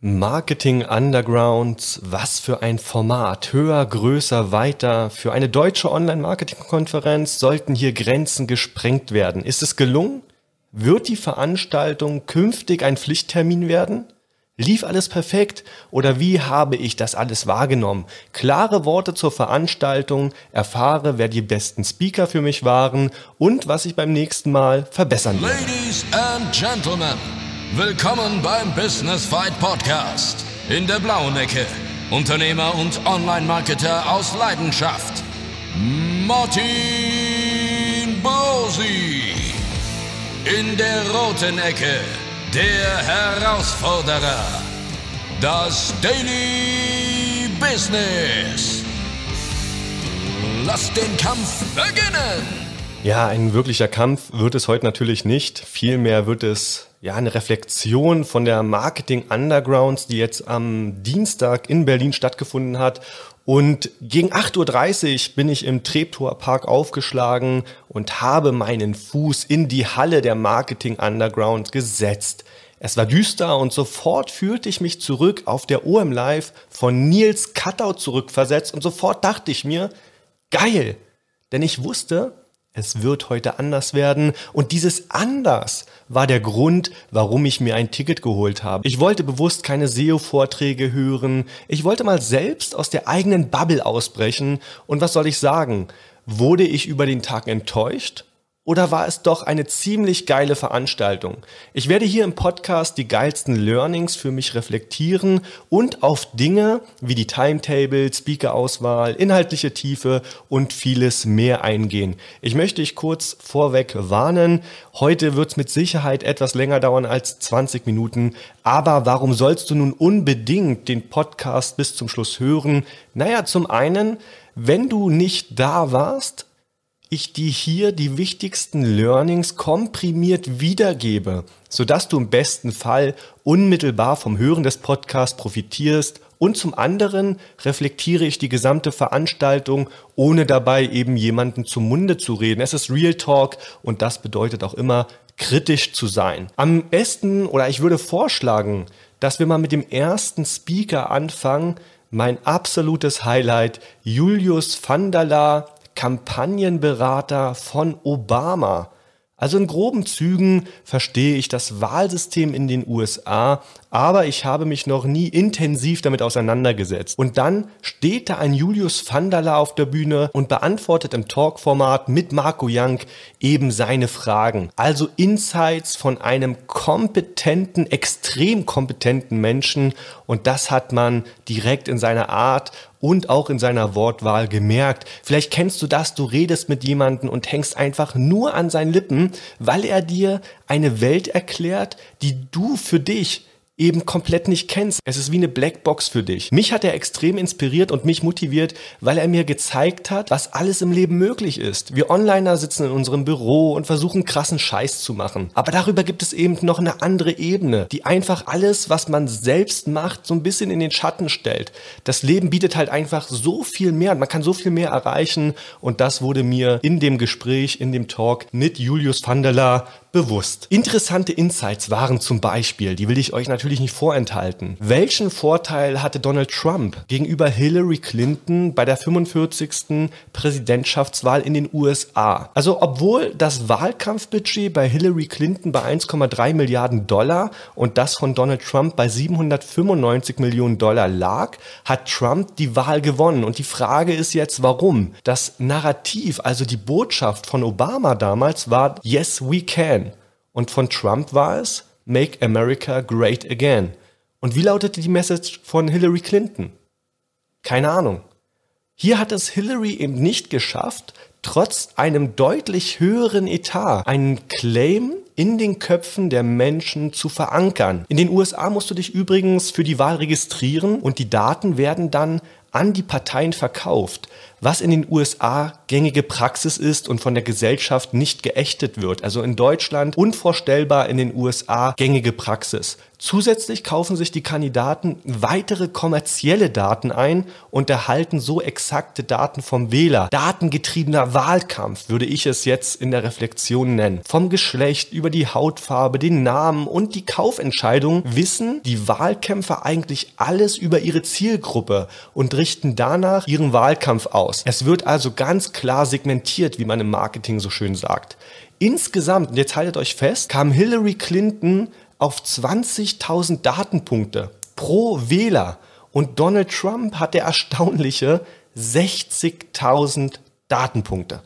Marketing Underground, was für ein Format. Höher, größer, weiter. Für eine deutsche Online-Marketing-Konferenz sollten hier Grenzen gesprengt werden. Ist es gelungen? Wird die Veranstaltung künftig ein Pflichttermin werden? Lief alles perfekt oder wie habe ich das alles wahrgenommen? Klare Worte zur Veranstaltung, erfahre, wer die besten Speaker für mich waren und was ich beim nächsten Mal verbessern will. Ladies and Gentlemen. Willkommen beim Business Fight Podcast. In der blauen Ecke. Unternehmer und Online-Marketer aus Leidenschaft. Martin Bosi. In der roten Ecke. Der Herausforderer. Das Daily Business. Lass den Kampf beginnen. Ja, ein wirklicher Kampf wird es heute natürlich nicht. Vielmehr wird es ja, eine Reflexion von der Marketing Undergrounds, die jetzt am Dienstag in Berlin stattgefunden hat. Und gegen 8.30 Uhr bin ich im Treptower Park aufgeschlagen und habe meinen Fuß in die Halle der Marketing Underground gesetzt. Es war düster und sofort fühlte ich mich zurück auf der OM Live von Nils Cutout zurückversetzt und sofort dachte ich mir, geil! Denn ich wusste, es wird heute anders werden. Und dieses anders war der Grund, warum ich mir ein Ticket geholt habe. Ich wollte bewusst keine SEO-Vorträge hören. Ich wollte mal selbst aus der eigenen Bubble ausbrechen. Und was soll ich sagen? Wurde ich über den Tag enttäuscht? Oder war es doch eine ziemlich geile Veranstaltung? Ich werde hier im Podcast die geilsten Learnings für mich reflektieren und auf Dinge wie die Timetable, Speaker-Auswahl, inhaltliche Tiefe und vieles mehr eingehen. Ich möchte dich kurz vorweg warnen. Heute wird es mit Sicherheit etwas länger dauern als 20 Minuten. Aber warum sollst du nun unbedingt den Podcast bis zum Schluss hören? Naja, zum einen, wenn du nicht da warst, ich dir hier die wichtigsten Learnings komprimiert wiedergebe, sodass du im besten Fall unmittelbar vom Hören des Podcasts profitierst und zum anderen reflektiere ich die gesamte Veranstaltung, ohne dabei eben jemanden zum Munde zu reden. Es ist Real Talk und das bedeutet auch immer kritisch zu sein. Am besten oder ich würde vorschlagen, dass wir mal mit dem ersten Speaker anfangen. Mein absolutes Highlight, Julius van der Laar, Kampagnenberater von Obama. Also in groben Zügen verstehe ich das Wahlsystem in den USA, aber ich habe mich noch nie intensiv damit auseinandergesetzt. Und dann steht da ein Julius Vandala auf der Bühne und beantwortet im Talkformat mit Marco Young eben seine Fragen. Also Insights von einem kompetenten, extrem kompetenten Menschen und das hat man direkt in seiner Art und auch in seiner Wortwahl gemerkt. Vielleicht kennst du das, du redest mit jemandem und hängst einfach nur an seinen Lippen, weil er dir eine Welt erklärt, die du für dich eben komplett nicht kennst. Es ist wie eine Blackbox für dich. Mich hat er extrem inspiriert und mich motiviert, weil er mir gezeigt hat, was alles im Leben möglich ist. Wir Onliner sitzen in unserem Büro und versuchen krassen Scheiß zu machen. Aber darüber gibt es eben noch eine andere Ebene, die einfach alles, was man selbst macht, so ein bisschen in den Schatten stellt. Das Leben bietet halt einfach so viel mehr und man kann so viel mehr erreichen und das wurde mir in dem Gespräch, in dem Talk mit Julius van der Laar bewusst. Interessante Insights waren zum Beispiel, die will ich euch natürlich nicht vorenthalten. Welchen Vorteil hatte Donald Trump gegenüber Hillary Clinton bei der 45. Präsidentschaftswahl in den USA? Also obwohl das Wahlkampfbudget bei Hillary Clinton bei 1,3 Milliarden Dollar und das von Donald Trump bei 795 Millionen Dollar lag, hat Trump die Wahl gewonnen. Und die Frage ist jetzt, warum? Das Narrativ, also die Botschaft von Obama damals war, yes, we can. Und von Trump war es Make America Great Again. Und wie lautete die Message von Hillary Clinton? Keine Ahnung. Hier hat es Hillary eben nicht geschafft, trotz einem deutlich höheren Etat einen Claim in den Köpfen der Menschen zu verankern. In den USA musst du dich übrigens für die Wahl registrieren und die Daten werden dann an die Parteien verkauft, was in den USA gängige Praxis ist und von der Gesellschaft nicht geächtet wird. Also in Deutschland unvorstellbar, in den USA gängige Praxis. Zusätzlich kaufen sich die Kandidaten weitere kommerzielle Daten ein und erhalten so exakte Daten vom Wähler. Datengetriebener Wahlkampf würde ich es jetzt in der Reflexion nennen. Vom Geschlecht über die Hautfarbe, den Namen und die Kaufentscheidung wissen die Wahlkämpfer eigentlich alles über ihre Zielgruppe und richten danach ihren Wahlkampf aus. Es wird also ganz klar segmentiert, wie man im Marketing so schön sagt. Insgesamt, und jetzt haltet euch fest, kam Hillary Clinton auf 20.000 Datenpunkte pro Wähler und Donald Trump hatte erstaunliche 60.000 Datenpunkte.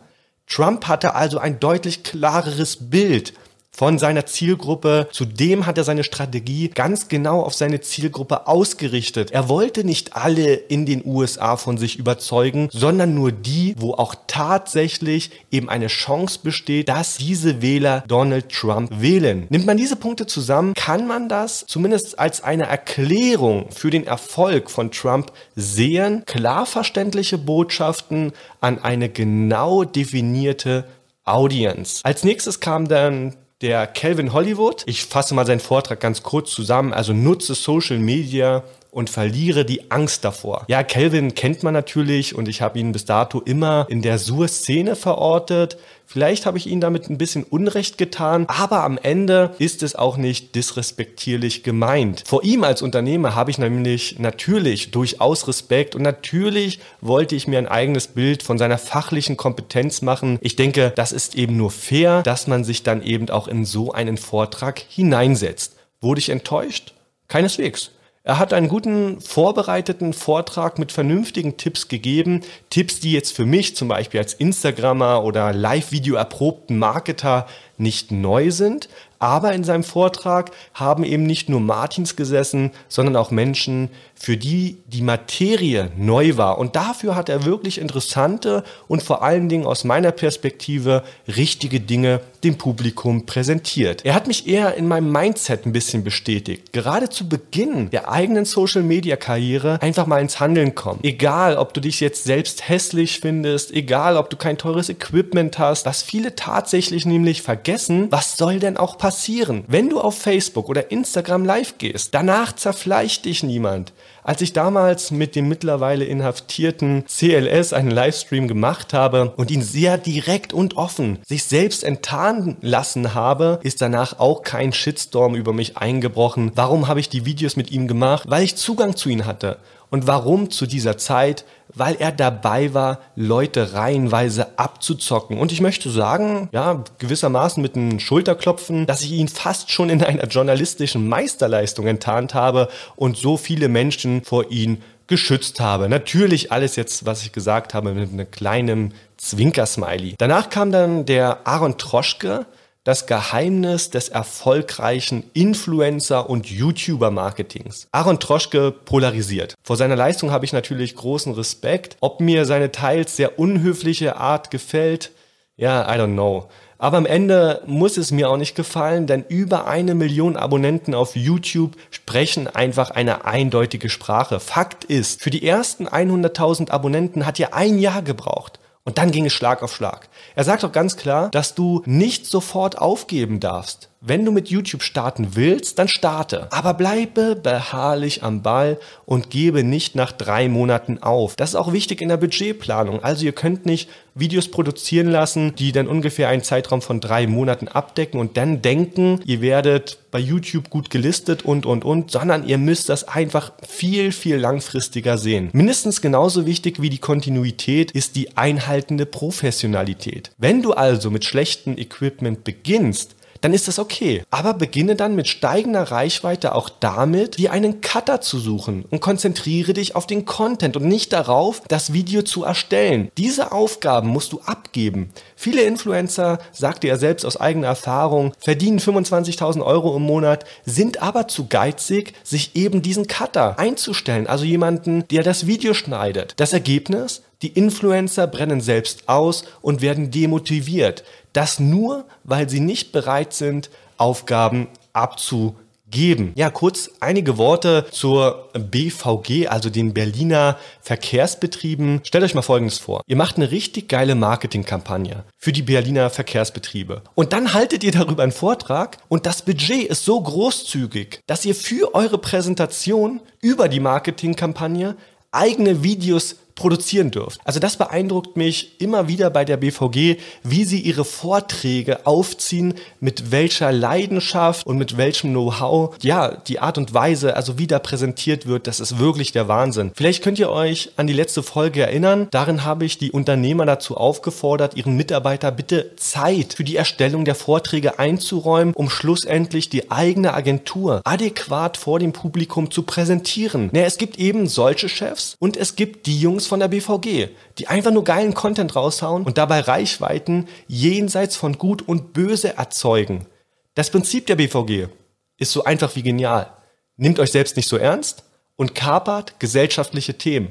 Trump hatte also ein deutlich klareres Bild von seiner Zielgruppe. Zudem hat er seine Strategie ganz genau auf seine Zielgruppe ausgerichtet. Er wollte nicht alle in den USA von sich überzeugen, sondern nur die, wo auch tatsächlich eben eine Chance besteht, dass diese Wähler Donald Trump wählen. Nimmt man diese Punkte zusammen, kann man das zumindest als eine Erklärung für den Erfolg von Trump sehen. Klar verständliche Botschaften an eine genau definierte Audience. Als nächstes kam dann der Calvin Hollywood. Ich fasse mal seinen Vortrag ganz kurz zusammen. Also nutze Social Media und verliere die Angst davor. Ja, Kelvin kennt man natürlich und ich habe ihn bis dato immer in der Sur-Szene verortet. Vielleicht habe ich ihn damit ein bisschen Unrecht getan, aber am Ende ist es auch nicht disrespektierlich gemeint. Vor ihm als Unternehmer habe ich nämlich natürlich durchaus Respekt und natürlich wollte ich mir ein eigenes Bild von seiner fachlichen Kompetenz machen. Ich denke, das ist eben nur fair, dass man sich dann eben auch in so einen Vortrag hineinsetzt. Wurde ich enttäuscht? Keineswegs. Er hat einen guten vorbereiteten Vortrag mit vernünftigen Tipps gegeben. Tipps, die jetzt für mich zum Beispiel als Instagrammer oder Live-Video erprobten Marketer nicht neu sind, aber in seinem Vortrag haben eben nicht nur Martins gesessen, sondern auch Menschen, für die die Materie neu war. Und dafür hat er wirklich interessante und vor allen Dingen aus meiner Perspektive richtige Dinge dem Publikum präsentiert. Er hat mich eher in meinem Mindset ein bisschen bestätigt. Gerade zu Beginn der eigenen Social-Media-Karriere einfach mal ins Handeln kommen. Egal, ob du dich jetzt selbst hässlich findest, egal, ob du kein teures Equipment hast, was viele tatsächlich nämlich vergessen, was soll denn auch passieren? wenn du auf Facebook oder Instagram live gehst. Danach zerfleischt dich niemand. Als ich damals mit dem mittlerweile inhaftierten CLS einen Livestream gemacht habe und ihn sehr direkt und offen sich selbst enttarnen lassen habe, ist danach auch kein Shitstorm über mich eingebrochen. Warum habe ich die Videos mit ihm gemacht? Weil ich Zugang zu ihm hatte. Und warum zu dieser Zeit? Weil er dabei war, Leute reihenweise abzuzocken. Und ich möchte sagen, ja, gewissermaßen mit einem Schulterklopfen, dass ich ihn fast schon in einer journalistischen Meisterleistung enttarnt habe und so viele Menschen vor ihn geschützt habe. Natürlich alles jetzt, was ich gesagt habe, mit einem kleinen Zwinkersmiley. Danach kam dann der Aaron Troschke, das Geheimnis des erfolgreichen Influencer- und YouTuber-Marketings. Aaron Troschke polarisiert. Vor seiner Leistung habe ich natürlich großen Respekt. Ob mir seine teils sehr unhöfliche Art gefällt, ja, I don't know. Aber am Ende muss es mir auch nicht gefallen, denn über eine Million Abonnenten auf YouTube sprechen einfach eine eindeutige Sprache. Fakt ist, für die ersten 100.000 Abonnenten hat er ein Jahr gebraucht. Und dann ging es Schlag auf Schlag. Er sagt auch ganz klar, dass du nicht sofort aufgeben darfst. Wenn du mit YouTube starten willst, dann starte. Aber bleibe beharrlich am Ball und gebe nicht nach drei Monaten auf. Das ist auch wichtig in der Budgetplanung. Also ihr könnt nicht Videos produzieren lassen, die dann ungefähr einen Zeitraum von drei Monaten abdecken und dann denken, ihr werdet bei YouTube gut gelistet und, und, und, sondern ihr müsst das einfach viel, viel langfristiger sehen. Mindestens genauso wichtig wie die Kontinuität ist die einhaltende Professionalität. Wenn du also mit schlechtem Equipment beginnst, dann ist das okay. Aber beginne dann mit steigender Reichweite auch damit, dir einen Cutter zu suchen und konzentriere dich auf den Content und nicht darauf, das Video zu erstellen. Diese Aufgaben musst du abgeben. Viele Influencer, sagte er selbst aus eigener Erfahrung, verdienen 25.000 Euro im Monat, sind aber zu geizig, sich eben diesen Cutter einzustellen, also jemanden, der das Video schneidet. Das Ergebnis? Die Influencer brennen selbst aus und werden demotiviert. Das nur, weil sie nicht bereit sind, Aufgaben abzugeben geben. Ja, kurz einige Worte zur BVG, also den Berliner Verkehrsbetrieben. Stellt euch mal Folgendes vor. Ihr macht eine richtig geile Marketingkampagne für die Berliner Verkehrsbetriebe. Und dann haltet ihr darüber einen Vortrag und das Budget ist so großzügig, dass ihr für eure Präsentation über die Marketingkampagne eigene Videos produzieren dürft. Also das beeindruckt mich immer wieder bei der BVG, wie sie ihre Vorträge aufziehen, mit welcher Leidenschaft und mit welchem Know-how, ja, die Art und Weise, also wie da präsentiert wird, das ist wirklich der Wahnsinn. Vielleicht könnt ihr euch an die letzte Folge erinnern. Darin habe ich die Unternehmer dazu aufgefordert, ihren Mitarbeiter bitte Zeit für die Erstellung der Vorträge einzuräumen, um schlussendlich die eigene Agentur adäquat vor dem Publikum zu präsentieren. Naja, es gibt eben solche Chefs und es gibt die Jungs von der BVG, die einfach nur geilen Content raushauen und dabei Reichweiten jenseits von Gut und Böse erzeugen. Das Prinzip der BVG ist so einfach wie genial. Nehmt euch selbst nicht so ernst und kapert gesellschaftliche Themen.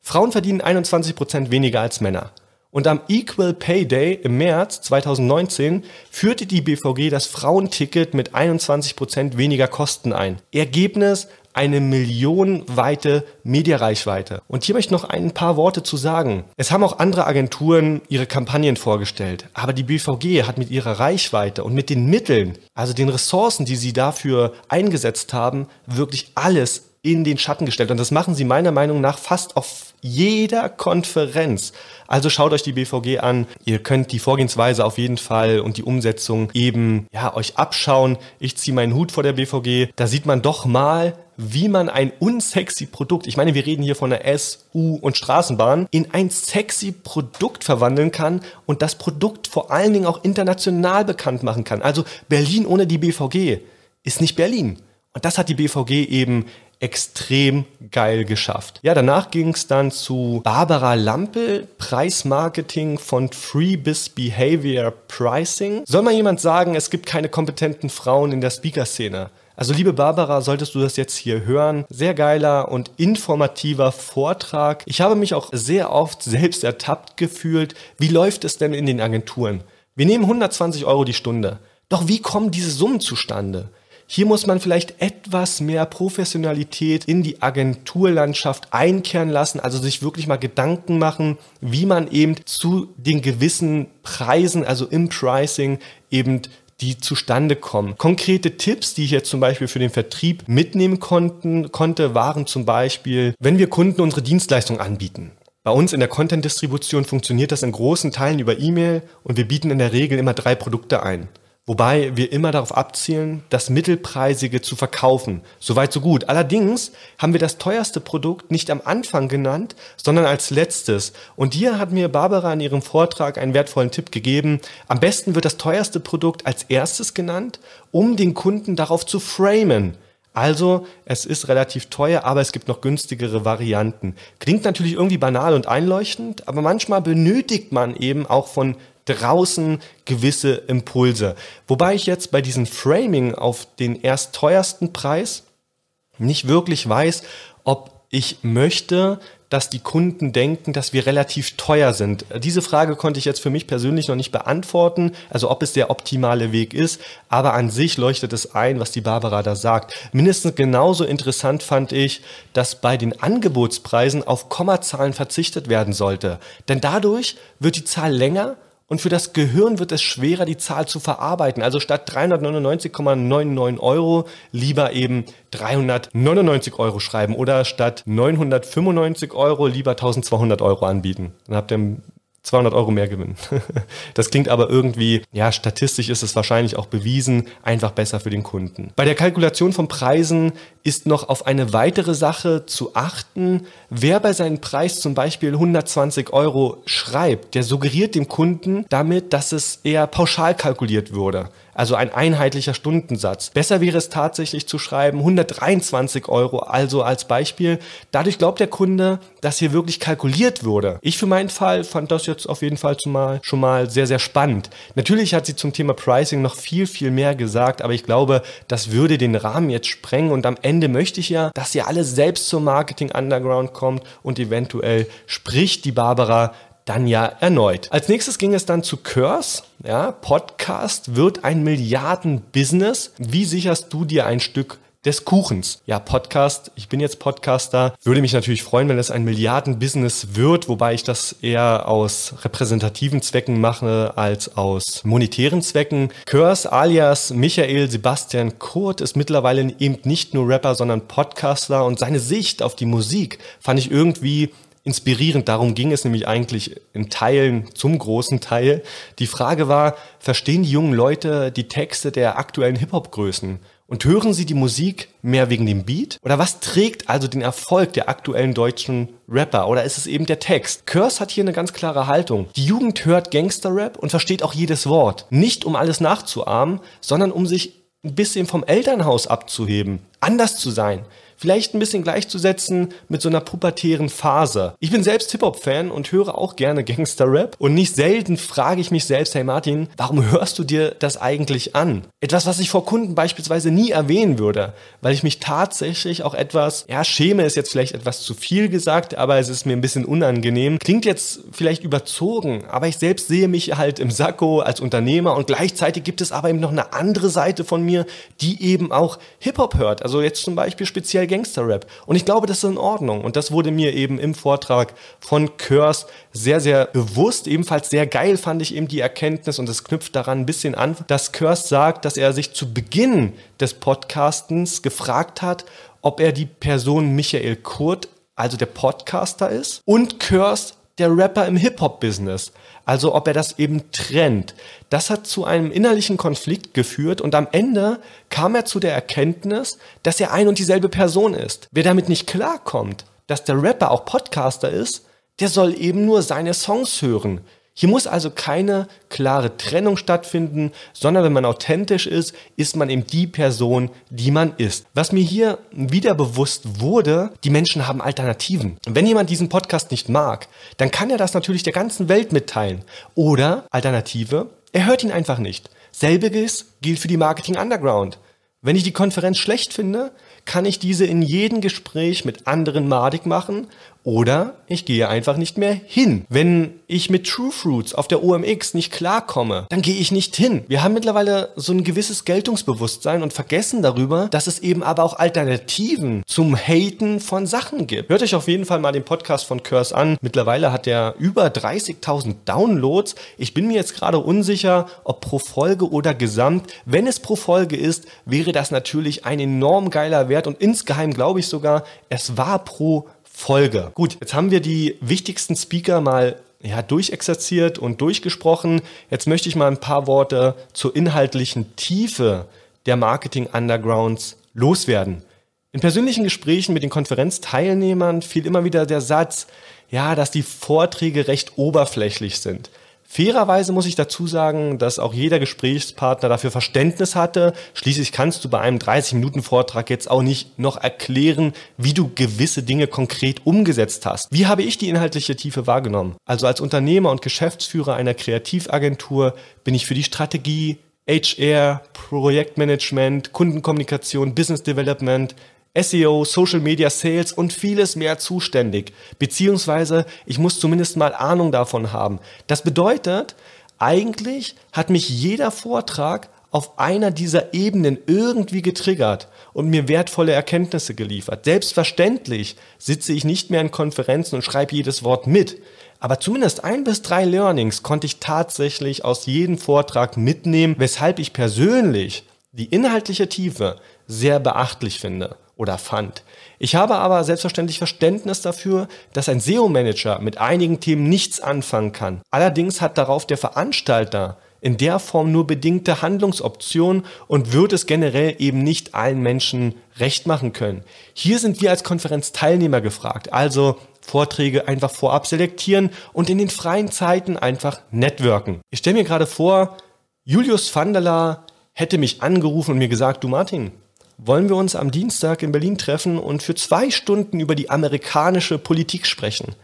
Frauen verdienen 21% weniger als Männer. Und am Equal Pay Day im März 2019 führte die BVG das Frauenticket mit 21% weniger Kosten ein. Ergebnis eine millionenweite Mediareichweite. Und hier möchte ich noch ein paar Worte zu sagen. Es haben auch andere Agenturen ihre Kampagnen vorgestellt, aber die BVG hat mit ihrer Reichweite und mit den Mitteln, also den Ressourcen, die sie dafür eingesetzt haben, wirklich alles in den Schatten gestellt. Und das machen sie meiner Meinung nach fast auf jeder Konferenz. Also schaut euch die BVG an. Ihr könnt die Vorgehensweise auf jeden Fall und die Umsetzung eben ja euch abschauen. Ich ziehe meinen Hut vor der BVG. Da sieht man doch mal, wie man ein unsexy Produkt, ich meine, wir reden hier von der S, U und Straßenbahn, in ein sexy Produkt verwandeln kann und das Produkt vor allen Dingen auch international bekannt machen kann. Also Berlin ohne die BVG ist nicht Berlin. Und das hat die BVG eben extrem geil geschafft. Ja, danach ging es dann zu Barbara Lampel, Preismarketing von Free bis Behavior Pricing. Soll mal jemand sagen, es gibt keine kompetenten Frauen in der Speaker-Szene? Also liebe Barbara, solltest du das jetzt hier hören, sehr geiler und informativer Vortrag. Ich habe mich auch sehr oft selbst ertappt gefühlt. Wie läuft es denn in den Agenturen? Wir nehmen 120 Euro die Stunde. Doch wie kommen diese Summen zustande? Hier muss man vielleicht etwas mehr Professionalität in die Agenturlandschaft einkehren lassen, also sich wirklich mal Gedanken machen, wie man eben zu den gewissen Preisen, also im Pricing eben die zustande kommen. Konkrete Tipps, die ich jetzt zum Beispiel für den Vertrieb mitnehmen konnten, konnte, waren zum Beispiel, wenn wir Kunden unsere Dienstleistung anbieten. Bei uns in der Content-Distribution funktioniert das in großen Teilen über E-Mail und wir bieten in der Regel immer drei Produkte ein. Wobei wir immer darauf abzielen, das Mittelpreisige zu verkaufen. Soweit so gut. Allerdings haben wir das teuerste Produkt nicht am Anfang genannt, sondern als letztes. Und hier hat mir Barbara in ihrem Vortrag einen wertvollen Tipp gegeben. Am besten wird das teuerste Produkt als erstes genannt, um den Kunden darauf zu framen. Also, es ist relativ teuer, aber es gibt noch günstigere Varianten. Klingt natürlich irgendwie banal und einleuchtend, aber manchmal benötigt man eben auch von draußen gewisse Impulse. Wobei ich jetzt bei diesem Framing auf den erst teuersten Preis nicht wirklich weiß, ob ich möchte, dass die Kunden denken, dass wir relativ teuer sind. Diese Frage konnte ich jetzt für mich persönlich noch nicht beantworten, also ob es der optimale Weg ist, aber an sich leuchtet es ein, was die Barbara da sagt. Mindestens genauso interessant fand ich, dass bei den Angebotspreisen auf Kommazahlen verzichtet werden sollte. Denn dadurch wird die Zahl länger und für das Gehirn wird es schwerer, die Zahl zu verarbeiten. Also statt 399,99 Euro lieber eben 399 Euro schreiben oder statt 995 Euro lieber 1200 Euro anbieten. Dann habt ihr 200 Euro mehr gewinnen. Das klingt aber irgendwie, ja, statistisch ist es wahrscheinlich auch bewiesen, einfach besser für den Kunden. Bei der Kalkulation von Preisen ist noch auf eine weitere Sache zu achten. Wer bei seinem Preis zum Beispiel 120 Euro schreibt, der suggeriert dem Kunden damit, dass es eher pauschal kalkuliert würde also ein einheitlicher Stundensatz. Besser wäre es tatsächlich zu schreiben 123 Euro, also als Beispiel. Dadurch glaubt der Kunde, dass hier wirklich kalkuliert wurde. Ich für meinen Fall fand das jetzt auf jeden Fall zumal, schon mal sehr, sehr spannend. Natürlich hat sie zum Thema Pricing noch viel, viel mehr gesagt, aber ich glaube, das würde den Rahmen jetzt sprengen und am Ende möchte ich ja, dass ihr alle selbst zum Marketing Underground kommt und eventuell spricht die Barbara dann ja erneut. Als nächstes ging es dann zu Curse. Ja, Podcast wird ein Milliarden-Business. Wie sicherst du dir ein Stück des Kuchens. Ja, Podcast, ich bin jetzt Podcaster, würde mich natürlich freuen, wenn es ein Milliarden-Business wird, wobei ich das eher aus repräsentativen Zwecken mache als aus monetären Zwecken. Curse alias Michael Sebastian Kurt ist mittlerweile eben nicht nur Rapper, sondern Podcaster und seine Sicht auf die Musik fand ich irgendwie inspirierend. Darum ging es nämlich eigentlich in Teilen, zum großen Teil. Die Frage war, verstehen die jungen Leute die Texte der aktuellen Hip-Hop-Größen? Und hören Sie die Musik mehr wegen dem Beat? Oder was trägt also den Erfolg der aktuellen deutschen Rapper? Oder ist es eben der Text? Curse hat hier eine ganz klare Haltung. Die Jugend hört Gangsterrap und versteht auch jedes Wort. Nicht um alles nachzuahmen, sondern um sich ein bisschen vom Elternhaus abzuheben, anders zu sein vielleicht ein bisschen gleichzusetzen mit so einer pubertären Phase. Ich bin selbst Hip-Hop-Fan und höre auch gerne Gangster-Rap und nicht selten frage ich mich selbst, hey Martin, warum hörst du dir das eigentlich an? Etwas, was ich vor Kunden beispielsweise nie erwähnen würde, weil ich mich tatsächlich auch etwas, ja, schäme ist jetzt vielleicht etwas zu viel gesagt, aber es ist mir ein bisschen unangenehm. Klingt jetzt vielleicht überzogen, aber ich selbst sehe mich halt im Sakko als Unternehmer und gleichzeitig gibt es aber eben noch eine andere Seite von mir, die eben auch Hip-Hop hört. Also jetzt zum Beispiel speziell bei Gangster-Rap. Und ich glaube, das ist in Ordnung. Und das wurde mir eben im Vortrag von Curse sehr, sehr bewusst. Ebenfalls sehr geil fand ich eben die Erkenntnis und es knüpft daran ein bisschen an, dass Curse sagt, dass er sich zu Beginn des Podcastens gefragt hat, ob er die Person Michael Kurt, also der Podcaster ist, und Curse der Rapper im Hip-Hop-Business. Also ob er das eben trennt. Das hat zu einem innerlichen Konflikt geführt und am Ende kam er zu der Erkenntnis, dass er ein und dieselbe Person ist. Wer damit nicht klarkommt, dass der Rapper auch Podcaster ist, der soll eben nur seine Songs hören. Hier muss also keine klare Trennung stattfinden, sondern wenn man authentisch ist, ist man eben die Person, die man ist. Was mir hier wieder bewusst wurde, die Menschen haben Alternativen. Wenn jemand diesen Podcast nicht mag, dann kann er das natürlich der ganzen Welt mitteilen. Oder Alternative, er hört ihn einfach nicht. Selbiges gilt für die Marketing Underground. Wenn ich die Konferenz schlecht finde, kann ich diese in jedem Gespräch mit anderen madig machen oder ich gehe einfach nicht mehr hin. Wenn ich mit True Fruits auf der OMX nicht klarkomme, dann gehe ich nicht hin. Wir haben mittlerweile so ein gewisses Geltungsbewusstsein und vergessen darüber, dass es eben aber auch Alternativen zum Haten von Sachen gibt. Hört euch auf jeden Fall mal den Podcast von Curse an. Mittlerweile hat er über 30.000 Downloads. Ich bin mir jetzt gerade unsicher, ob pro Folge oder gesamt. Wenn es pro Folge ist, wäre das natürlich ein enorm geiler Wert und insgeheim glaube ich sogar, es war pro Folge. Gut, jetzt haben wir die wichtigsten Speaker mal ja, durchexerziert und durchgesprochen. Jetzt möchte ich mal ein paar Worte zur inhaltlichen Tiefe der Marketing Undergrounds loswerden. In persönlichen Gesprächen mit den Konferenzteilnehmern fiel immer wieder der Satz, ja, dass die Vorträge recht oberflächlich sind. Fairerweise muss ich dazu sagen, dass auch jeder Gesprächspartner dafür Verständnis hatte. Schließlich kannst du bei einem 30-Minuten-Vortrag jetzt auch nicht noch erklären, wie du gewisse Dinge konkret umgesetzt hast. Wie habe ich die inhaltliche Tiefe wahrgenommen? Also als Unternehmer und Geschäftsführer einer Kreativagentur bin ich für die Strategie, HR, Projektmanagement, Kundenkommunikation, Business Development, SEO, Social Media Sales und vieles mehr zuständig. Beziehungsweise ich muss zumindest mal Ahnung davon haben. Das bedeutet, eigentlich hat mich jeder Vortrag auf einer dieser Ebenen irgendwie getriggert und mir wertvolle Erkenntnisse geliefert. Selbstverständlich sitze ich nicht mehr in Konferenzen und schreibe jedes Wort mit. Aber zumindest ein bis drei Learnings konnte ich tatsächlich aus jedem Vortrag mitnehmen, weshalb ich persönlich die inhaltliche Tiefe sehr beachtlich finde oder fand. Ich habe aber selbstverständlich Verständnis dafür, dass ein SEO-Manager mit einigen Themen nichts anfangen kann. Allerdings hat darauf der Veranstalter in der Form nur bedingte Handlungsoptionen und wird es generell eben nicht allen Menschen recht machen können. Hier sind wir als Konferenzteilnehmer gefragt, also Vorträge einfach vorab selektieren und in den freien Zeiten einfach networken. Ich stelle mir gerade vor, Julius Vandala hätte mich angerufen und mir gesagt, du Martin, wollen wir uns am Dienstag in Berlin treffen und für zwei Stunden über die amerikanische Politik sprechen.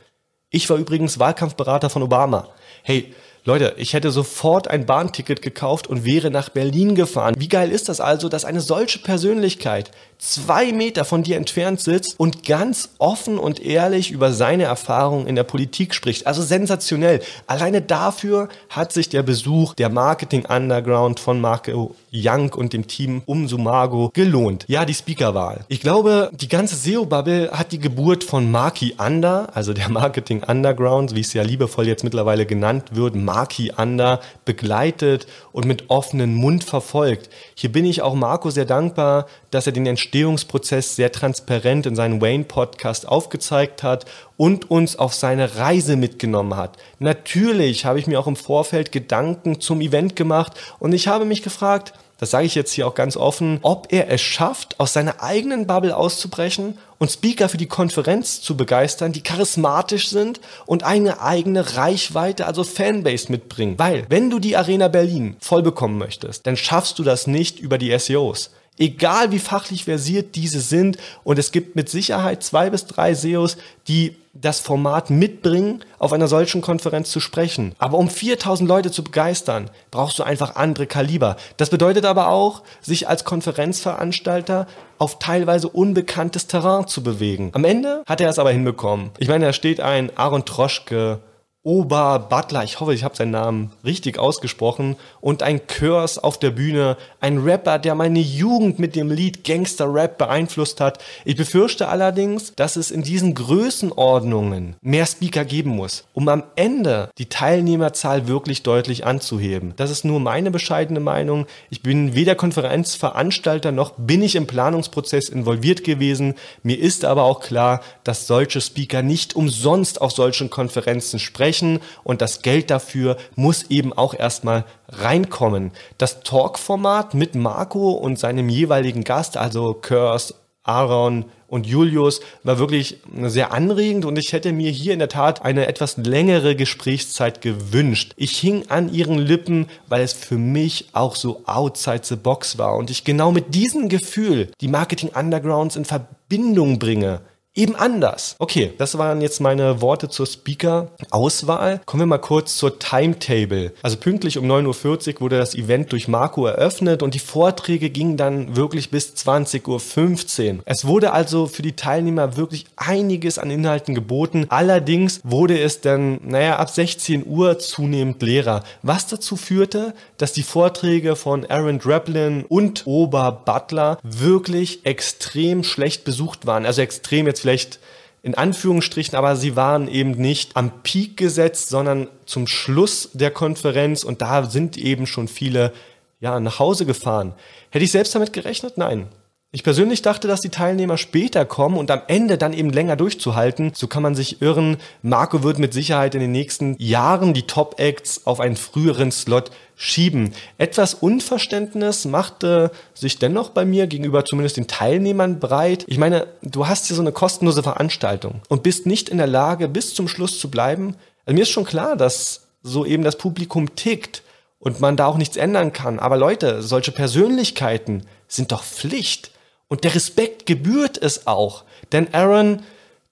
Ich war übrigens Wahlkampfberater von Obama. Hey, Leute, ich hätte sofort ein Bahnticket gekauft und wäre nach Berlin gefahren. Wie geil ist das also, dass eine solche Persönlichkeit zwei Meter von dir entfernt sitzt und ganz offen und ehrlich über seine Erfahrungen in der Politik spricht. Also sensationell. Alleine dafür hat sich der Besuch der Marketing Underground von Marco Young und dem Team um Sumago gelohnt. Ja, die Speakerwahl. Ich glaube, die ganze SEO-Bubble hat die Geburt von Marki Under, also der Marketing Underground, wie es ja liebevoll jetzt mittlerweile genannt wird, Marki Under, begleitet und mit offenem Mund verfolgt. Hier bin ich auch Marco sehr dankbar, dass er den Entstehungsprozess sehr transparent in seinem Wayne-Podcast aufgezeigt hat und uns auf seine Reise mitgenommen hat. Natürlich habe ich mir auch im Vorfeld Gedanken zum Event gemacht und ich habe mich gefragt, das sage ich jetzt hier auch ganz offen, ob er es schafft, aus seiner eigenen Bubble auszubrechen und Speaker für die Konferenz zu begeistern, die charismatisch sind und eine eigene Reichweite, also Fanbase mitbringen. Weil, wenn du die Arena Berlin voll möchtest, dann schaffst du das nicht über die SEOs. Egal wie fachlich versiert diese sind und es gibt mit Sicherheit zwei bis drei SEOs, die das Format mitbringen, auf einer solchen Konferenz zu sprechen. Aber um 4000 Leute zu begeistern, brauchst du einfach andere Kaliber. Das bedeutet aber auch, sich als Konferenzveranstalter auf teilweise unbekanntes Terrain zu bewegen. Am Ende hat er es aber hinbekommen. Ich meine, da steht ein Aaron Troschke, Ober Butler, ich hoffe, ich habe seinen Namen richtig ausgesprochen, und ein Curse auf der Bühne, ein Rapper, der meine Jugend mit dem Lied Gangster Rap beeinflusst hat. Ich befürchte allerdings, dass es in diesen Größenordnungen mehr Speaker geben muss, um am Ende die Teilnehmerzahl wirklich deutlich anzuheben. Das ist nur meine bescheidene Meinung. Ich bin weder Konferenzveranstalter noch bin ich im Planungsprozess involviert gewesen. Mir ist aber auch klar, dass solche Speaker nicht umsonst auf solchen Konferenzen sprechen sprechen und das Geld dafür muss eben auch erstmal reinkommen. Das Talk-Format mit Marco und seinem jeweiligen Gast, also Curse, Aaron und Julius war wirklich sehr anregend und ich hätte mir hier in der Tat eine etwas längere Gesprächszeit gewünscht. Ich hing an ihren Lippen, weil es für mich auch so outside the box war und ich genau mit diesem Gefühl die Marketing Undergrounds in Verbindung bringe eben anders. Okay, das waren jetzt meine Worte zur Speaker-Auswahl. Kommen wir mal kurz zur Timetable. Also pünktlich um 9.40 Uhr wurde das Event durch Marco eröffnet und die Vorträge gingen dann wirklich bis 20.15 Uhr. Es wurde also für die Teilnehmer wirklich einiges an Inhalten geboten. Allerdings wurde es dann, naja, ab 16 Uhr zunehmend leerer, was dazu führte, dass die Vorträge von Aaron Draplin und Ober Butler wirklich extrem schlecht besucht waren. Also extrem jetzt vielleicht in Anführungsstrichen, aber sie waren eben nicht am Peak gesetzt, sondern zum Schluss der Konferenz und da sind eben schon viele ja, nach Hause gefahren. Hätte ich selbst damit gerechnet? Nein. Ich persönlich dachte, dass die Teilnehmer später kommen und am Ende dann eben länger durchzuhalten. So kann man sich irren. Marco wird mit Sicherheit in den nächsten Jahren die Top-Acts auf einen früheren Slot schieben. Etwas Unverständnis machte sich dennoch bei mir gegenüber zumindest den Teilnehmern breit. Ich meine, du hast hier so eine kostenlose Veranstaltung und bist nicht in der Lage, bis zum Schluss zu bleiben. Also mir ist schon klar, dass so eben das Publikum tickt und man da auch nichts ändern kann. Aber Leute, solche Persönlichkeiten sind doch Pflicht. Und der Respekt gebührt es auch. Denn Aaron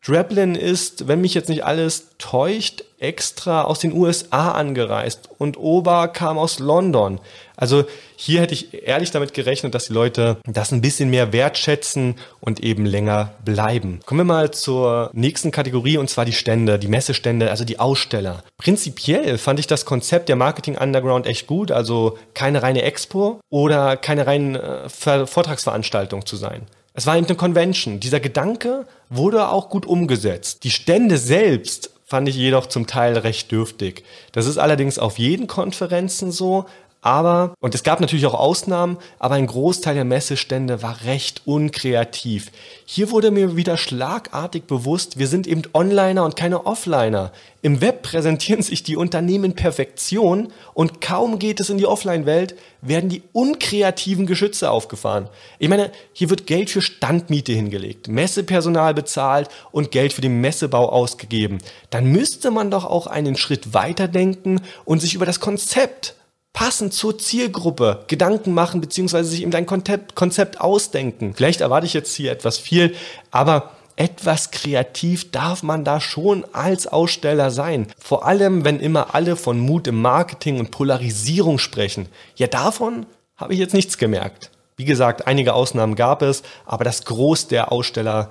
Draplin ist, wenn mich jetzt nicht alles täuscht, extra aus den USA angereist und Oba kam aus London. Also hier hätte ich ehrlich damit gerechnet, dass die Leute das ein bisschen mehr wertschätzen und eben länger bleiben. Kommen wir mal zur nächsten Kategorie und zwar die Stände, die Messestände, also die Aussteller. Prinzipiell fand ich das Konzept der Marketing Underground echt gut, also keine reine Expo oder keine reine äh, Vortragsveranstaltung zu sein. Es war eben eine Convention. Dieser Gedanke wurde auch gut umgesetzt. Die Stände selbst fand ich jedoch zum Teil recht dürftig. Das ist allerdings auf jeden Konferenzen so, aber, und es gab natürlich auch Ausnahmen, aber ein Großteil der Messestände war recht unkreativ. Hier wurde mir wieder schlagartig bewusst, wir sind eben Onliner und keine Offliner. Im Web präsentieren sich die Unternehmen Perfektion und kaum geht es in die Offline-Welt, werden die unkreativen Geschütze aufgefahren. Ich meine, hier wird Geld für Standmiete hingelegt, Messepersonal bezahlt und Geld für den Messebau ausgegeben. Dann müsste man doch auch einen Schritt weiter denken und sich über das Konzept passend zur Zielgruppe Gedanken machen, beziehungsweise sich eben dein Konzept, Konzept ausdenken. Vielleicht erwarte ich jetzt hier etwas viel, aber etwas kreativ darf man da schon als Aussteller sein. Vor allem, wenn immer alle von Mut im Marketing und Polarisierung sprechen. Ja, davon habe ich jetzt nichts gemerkt. Wie gesagt, einige Ausnahmen gab es, aber das Groß der Aussteller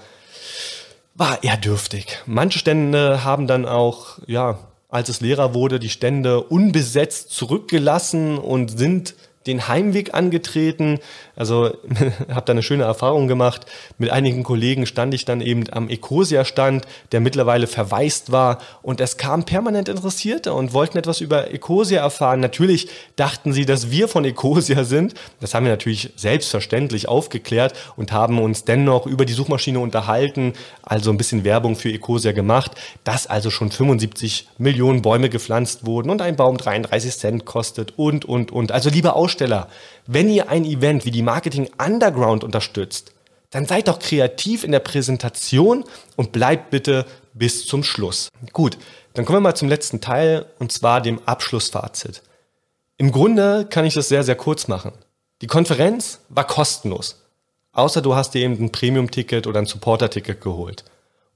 war eher dürftig. Manche Stände haben dann auch, ja, als es leerer wurde, die Stände unbesetzt zurückgelassen und sind den Heimweg angetreten. Also habe da eine schöne Erfahrung gemacht. Mit einigen Kollegen stand ich dann eben am Ecosia-Stand, der mittlerweile verwaist war. Und es kamen permanent Interessierte und wollten etwas über Ecosia erfahren. Natürlich dachten sie, dass wir von Ecosia sind. Das haben wir natürlich selbstverständlich aufgeklärt und haben uns dennoch über die Suchmaschine unterhalten, also ein bisschen Werbung für Ecosia gemacht, dass also schon 75 Millionen Bäume gepflanzt wurden und ein Baum 33 Cent kostet und, und, und. Also lieber Aussteller, wenn ihr ein Event wie die Marketing Underground unterstützt, dann seid doch kreativ in der Präsentation und bleibt bitte bis zum Schluss. Gut, dann kommen wir mal zum letzten Teil und zwar dem Abschlussfazit. Im Grunde kann ich das sehr, sehr kurz machen. Die Konferenz war kostenlos. Außer du hast dir eben ein Premium-Ticket oder ein Supporter-Ticket geholt.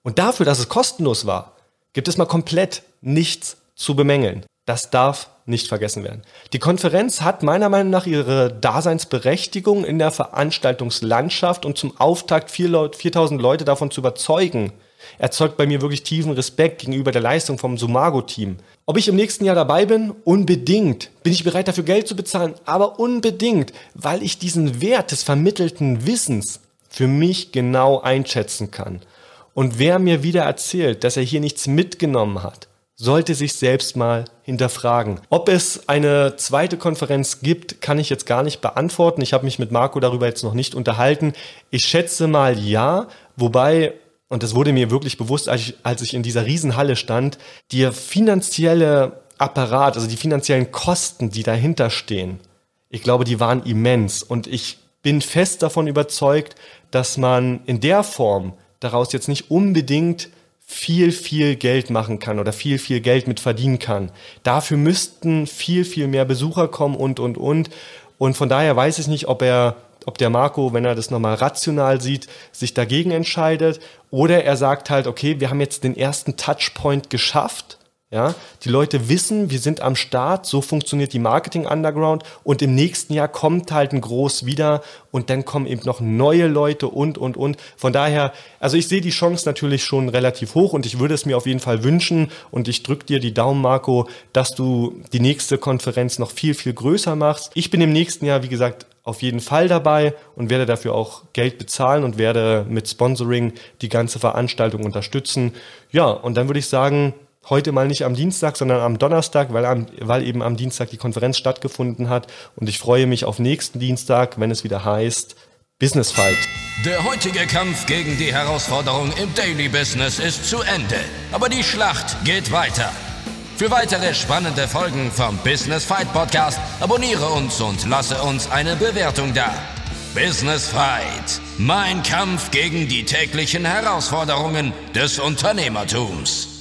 Und dafür, dass es kostenlos war, gibt es mal komplett nichts zu bemängeln. Das darf nicht vergessen werden. Die Konferenz hat meiner Meinung nach ihre Daseinsberechtigung in der Veranstaltungslandschaft und zum Auftakt 4000 Leute davon zu überzeugen, erzeugt bei mir wirklich tiefen Respekt gegenüber der Leistung vom Sumago-Team. Ob ich im nächsten Jahr dabei bin? Unbedingt. Bin ich bereit dafür Geld zu bezahlen? Aber unbedingt, weil ich diesen Wert des vermittelten Wissens für mich genau einschätzen kann. Und wer mir wieder erzählt, dass er hier nichts mitgenommen hat, sollte sich selbst mal hinterfragen. Ob es eine zweite Konferenz gibt, kann ich jetzt gar nicht beantworten. Ich habe mich mit Marco darüber jetzt noch nicht unterhalten. Ich schätze mal ja, wobei, und das wurde mir wirklich bewusst, als ich, als ich in dieser Riesenhalle stand, der finanzielle Apparat, also die finanziellen Kosten, die dahinter stehen, ich glaube, die waren immens. Und ich bin fest davon überzeugt, dass man in der Form daraus jetzt nicht unbedingt viel, viel Geld machen kann oder viel, viel Geld mit verdienen kann. Dafür müssten viel, viel mehr Besucher kommen und, und, und. Und von daher weiß ich nicht, ob er, ob der Marco, wenn er das nochmal rational sieht, sich dagegen entscheidet oder er sagt halt, okay, wir haben jetzt den ersten Touchpoint geschafft ja, die Leute wissen, wir sind am Start, so funktioniert die Marketing Underground und im nächsten Jahr kommt halt ein Groß wieder und dann kommen eben noch neue Leute und, und, und. Von daher, also ich sehe die Chance natürlich schon relativ hoch und ich würde es mir auf jeden Fall wünschen und ich drücke dir die Daumen, Marco, dass du die nächste Konferenz noch viel, viel größer machst. Ich bin im nächsten Jahr, wie gesagt, auf jeden Fall dabei und werde dafür auch Geld bezahlen und werde mit Sponsoring die ganze Veranstaltung unterstützen. Ja, und dann würde ich sagen, heute mal nicht am Dienstag, sondern am Donnerstag, weil, am, weil eben am Dienstag die Konferenz stattgefunden hat. Und ich freue mich auf nächsten Dienstag, wenn es wieder heißt Business Fight. Der heutige Kampf gegen die Herausforderung im Daily Business ist zu Ende. Aber die Schlacht geht weiter. Für weitere spannende Folgen vom Business Fight Podcast abonniere uns und lasse uns eine Bewertung da. Business Fight. Mein Kampf gegen die täglichen Herausforderungen des Unternehmertums.